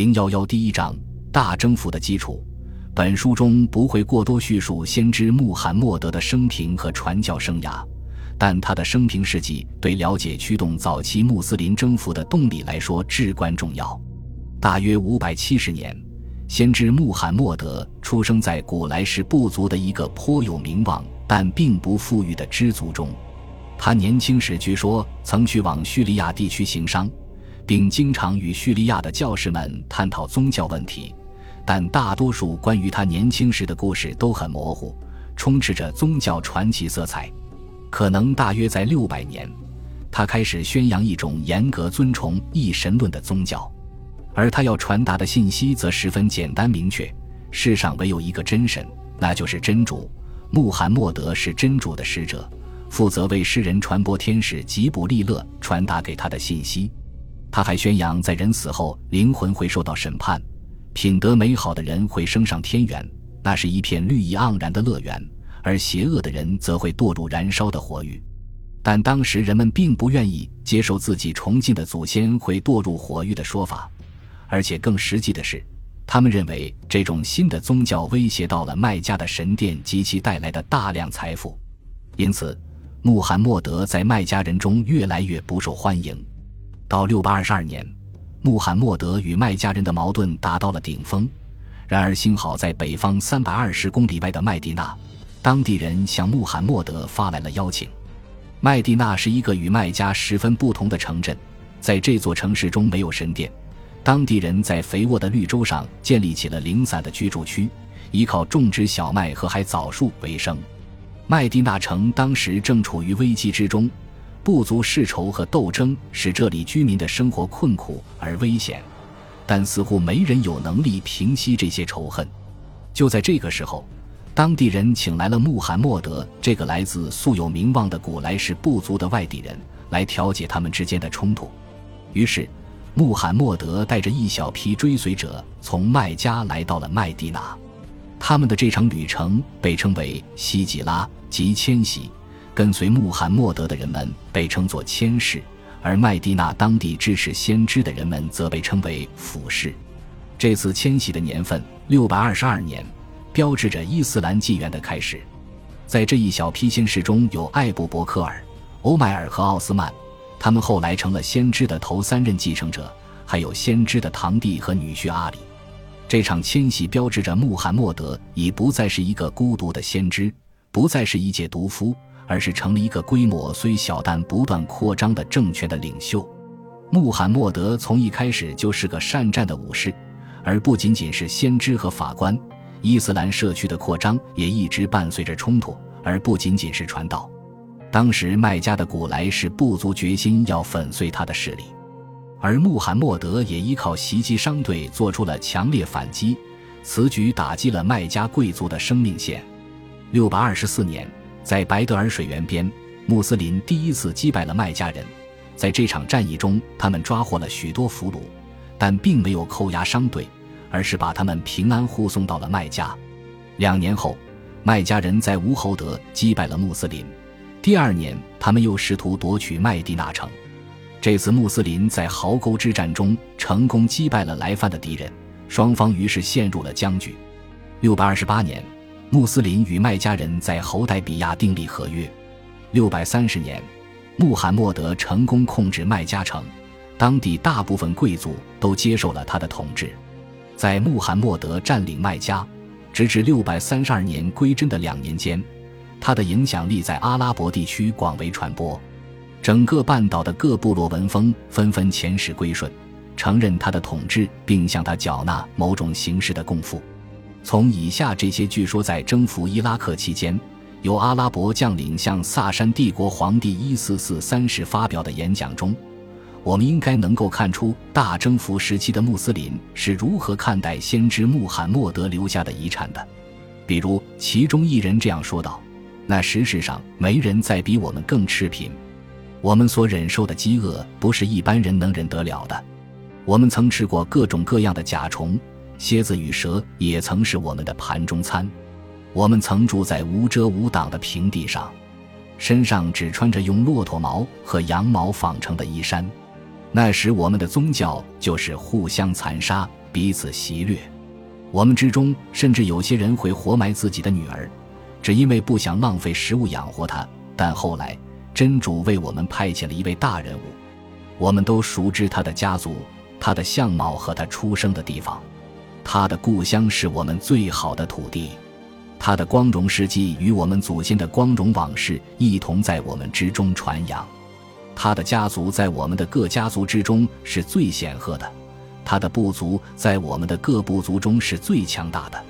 零幺幺第一章大征服的基础。本书中不会过多叙述先知穆罕默德的生平和传教生涯，但他的生平事迹对了解驱动早期穆斯林征服的动力来说至关重要。大约五百七十年，先知穆罕默德出生在古莱氏部族的一个颇有名望但并不富裕的支族中。他年轻时据说曾去往叙利亚地区行商，并经常与叙利亚的教士们探讨宗教问题。但大多数关于他年轻时的故事都很模糊，充斥着宗教传奇色彩。可能大约在六百年，他开始宣扬一种严格尊崇一神论的宗教，而他要传达的信息则十分简单明确：世上唯有一个真神，那就是真主。穆罕默德是真主的使者，负责为世人传播天使吉卜利勒传达给他的信息。他还宣扬，在人死后，灵魂会受到审判。品德美好的人会升上天元，那是一片绿意盎然的乐园；而邪恶的人则会堕入燃烧的火狱。但当时人们并不愿意接受自己崇敬的祖先会堕入火狱的说法，而且更实际的是，他们认为这种新的宗教威胁到了麦加的神殿及其带来的大量财富，因此穆罕默德在麦加人中越来越不受欢迎。到六百二十二年。穆罕默德与麦加人的矛盾达到了顶峰，然而幸好在北方三百二十公里外的麦地那，当地人向穆罕默德发来了邀请。麦地那是一个与麦加十分不同的城镇，在这座城市中没有神殿，当地人在肥沃的绿洲上建立起了零散的居住区，依靠种植小麦和海枣树为生。麦地那城当时正处于危机之中。部族世仇和斗争使这里居民的生活困苦而危险，但似乎没人有能力平息这些仇恨。就在这个时候，当地人请来了穆罕默德这个来自素有名望的古莱氏部族的外地人来调解他们之间的冲突。于是，穆罕默德带着一小批追随者从麦加来到了麦地那。他们的这场旅程被称为西吉拉，即迁徙。跟随穆罕默德的人们被称作谦士，而麦地那当地支持先知的人们则被称为俯士。这次迁徙的年份六百二十二年，标志着伊斯兰纪元的开始。在这一小批先士中有艾布伯克尔、欧迈尔和奥斯曼，他们后来成了先知的头三任继承者，还有先知的堂弟和女婿阿里。这场迁徙标志着穆罕默德已不再是一个孤独的先知，不再是一介毒夫。而是成了一个规模虽小但不断扩张的政权的领袖。穆罕默德从一开始就是个善战的武士，而不仅仅是先知和法官。伊斯兰社区的扩张也一直伴随着冲突，而不仅仅是传道。当时麦加的古莱是部族决心要粉碎他的势力，而穆罕默德也依靠袭击商队做出了强烈反击，此举打击了麦加贵族的生命线。六百二十四年。在白德尔水源边，穆斯林第一次击败了麦加人。在这场战役中，他们抓获了许多俘虏，但并没有扣押商队，而是把他们平安护送到了麦加。两年后，麦加人在乌侯德击败了穆斯林。第二年，他们又试图夺取麦地那城。这次穆斯林在壕沟之战中成功击败了来犯的敌人，双方于是陷入了僵局。六百二十八年。穆斯林与麦加人在侯代比亚订立合约。六百三十年，穆罕默德成功控制麦加城，当地大部分贵族都接受了他的统治。在穆罕默德占领麦加，直至六百三十二年归真的两年间，他的影响力在阿拉伯地区广为传播，整个半岛的各部落文风纷纷遣使归顺，承认他的统治，并向他缴纳某种形式的贡赋。从以下这些据说在征服伊拉克期间，由阿拉伯将领向萨珊帝国皇帝一四四三世发表的演讲中，我们应该能够看出大征服时期的穆斯林是如何看待先知穆罕默德留下的遗产的。比如，其中一人这样说道：“那事实上没人再比我们更赤贫，我们所忍受的饥饿不是一般人能忍得了的。我们曾吃过各种各样的甲虫。”蝎子与蛇也曾是我们的盘中餐，我们曾住在无遮无挡的平地上，身上只穿着用骆驼毛和羊毛纺成的衣衫。那时我们的宗教就是互相残杀，彼此袭掠。我们之中甚至有些人会活埋自己的女儿，只因为不想浪费食物养活她。但后来，真主为我们派遣了一位大人物，我们都熟知他的家族、他的相貌和他出生的地方。他的故乡是我们最好的土地，他的光荣事迹与我们祖先的光荣往事一同在我们之中传扬。他的家族在我们的各家族之中是最显赫的，他的部族在我们的各部族中是最强大的。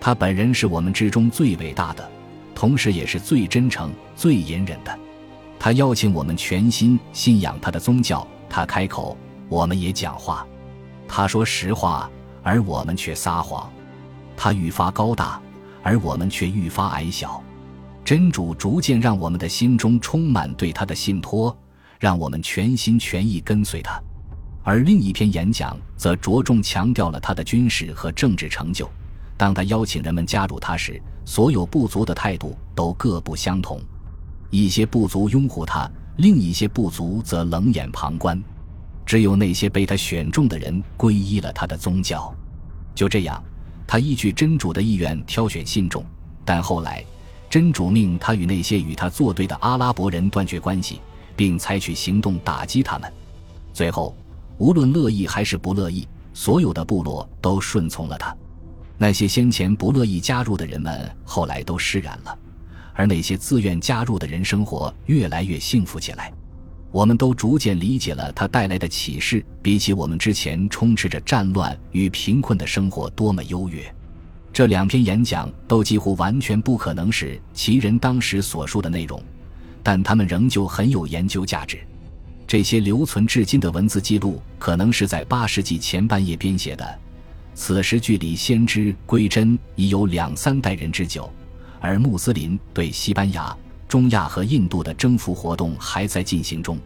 他本人是我们之中最伟大的，同时也是最真诚、最隐忍的。他邀请我们全心信仰他的宗教，他开口，我们也讲话。他说实话。而我们却撒谎，他愈发高大，而我们却愈发矮小。真主逐渐让我们的心中充满对他的信托，让我们全心全意跟随他。而另一篇演讲则着重强调了他的军事和政治成就。当他邀请人们加入他时，所有部族的态度都各不相同，一些部族拥护他，另一些部族则冷眼旁观。只有那些被他选中的人皈依了他的宗教。就这样，他依据真主的意愿挑选信众，但后来，真主命他与那些与他作对的阿拉伯人断绝关系，并采取行动打击他们。最后，无论乐意还是不乐意，所有的部落都顺从了他。那些先前不乐意加入的人们后来都释然了，而那些自愿加入的人生活越来越幸福起来。我们都逐渐理解了他带来的启示，比起我们之前充斥着战乱与贫困的生活多么优越。这两篇演讲都几乎完全不可能是其人当时所述的内容，但他们仍旧很有研究价值。这些留存至今的文字记录可能是在八世纪前半叶编写的，此时距离先知归真已有两三代人之久，而穆斯林对西班牙。中亚和印度的征服活动还在进行中，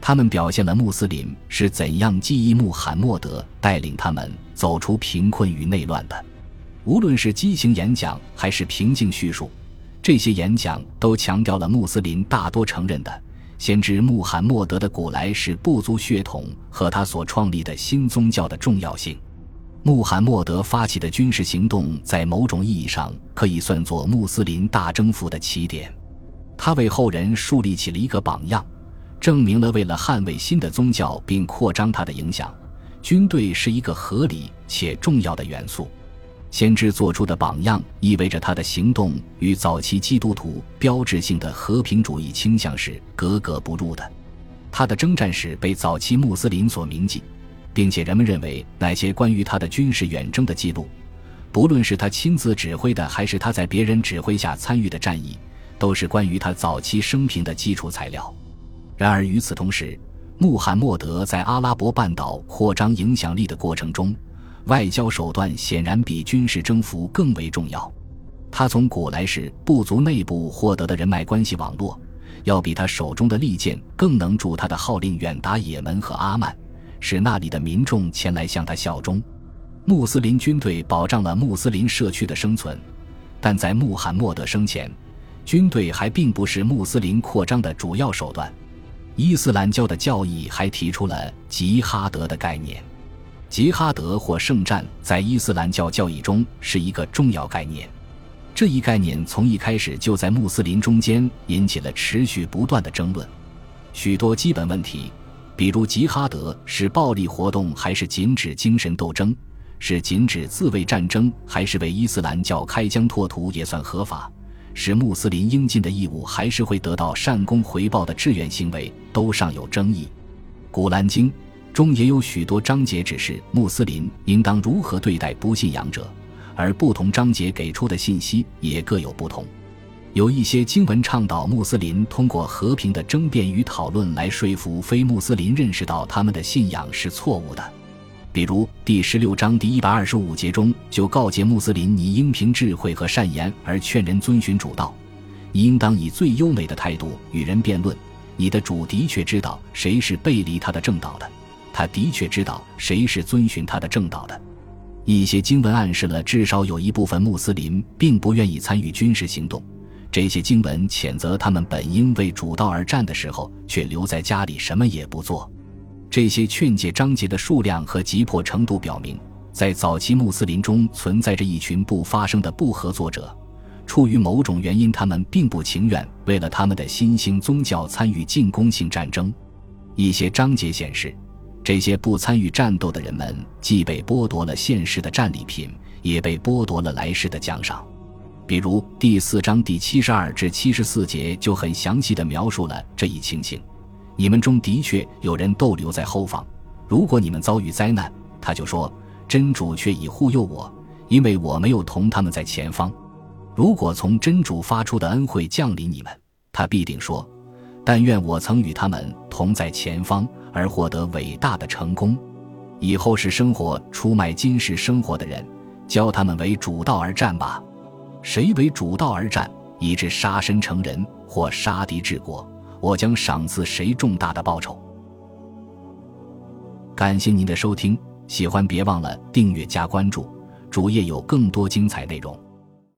他们表现了穆斯林是怎样记忆穆罕默德带领他们走出贫困与内乱的。无论是激情演讲还是平静叙述，这些演讲都强调了穆斯林大多承认的先知穆罕默德的古来是部族血统和他所创立的新宗教的重要性。穆罕默德发起的军事行动在某种意义上可以算作穆斯林大征服的起点。他为后人树立起了一个榜样，证明了为了捍卫新的宗教并扩张它的影响，军队是一个合理且重要的元素。先知做出的榜样意味着他的行动与早期基督徒标志性的和平主义倾向是格格不入的。他的征战史被早期穆斯林所铭记，并且人们认为那些关于他的军事远征的记录，不论是他亲自指挥的还是他在别人指挥下参与的战役。都是关于他早期生平的基础材料。然而与此同时，穆罕默德在阿拉伯半岛扩张影响力的过程中，外交手段显然比军事征服更为重要。他从古来时部族内部获得的人脉关系网络，要比他手中的利剑更能助他的号令远达也门和阿曼，使那里的民众前来向他效忠。穆斯林军队保障了穆斯林社区的生存，但在穆罕默德生前。军队还并不是穆斯林扩张的主要手段，伊斯兰教的教义还提出了吉哈德的概念。吉哈德或圣战在伊斯兰教教义中是一个重要概念，这一概念从一开始就在穆斯林中间引起了持续不断的争论。许多基本问题，比如吉哈德是暴力活动还是仅指精神斗争，是仅指自卫战争还是为伊斯兰教开疆拓土也算合法。是穆斯林应尽的义务，还是会得到善功回报的志愿行为，都尚有争议。古兰经中也有许多章节指示穆斯林应当如何对待不信仰者，而不同章节给出的信息也各有不同。有一些经文倡导穆斯林通过和平的争辩与讨论来说服非穆斯林认识到他们的信仰是错误的。比如第十六章第一百二十五节中就告诫穆斯林：你应凭智慧和善言而劝人遵循主道，你应当以最优美的态度与人辩论。你的主的确知道谁是背离他的正道的，他的确知道谁是遵循他的正道的。一些经文暗示了至少有一部分穆斯林并不愿意参与军事行动。这些经文谴责他们本应为主道而战的时候，却留在家里什么也不做。这些劝诫章节的数量和急迫程度表明，在早期穆斯林中存在着一群不发声的不合作者，出于某种原因，他们并不情愿为了他们的新兴宗教参与进攻性战争。一些章节显示，这些不参与战斗的人们既被剥夺了现世的战利品，也被剥夺了来世的奖赏。比如第四章第七十二至七十四节就很详细的描述了这一情形。你们中的确有人逗留在后方，如果你们遭遇灾难，他就说。真主却已护佑我，因为我没有同他们在前方。如果从真主发出的恩惠降临你们，他必定说：“但愿我曾与他们同在前方，而获得伟大的成功。”以后是生活出卖今世生活的人，教他们为主道而战吧。谁为主道而战，以致杀身成仁或杀敌治国，我将赏赐谁重大的报酬。感谢您的收听。喜欢别忘了订阅加关注，主页有更多精彩内容。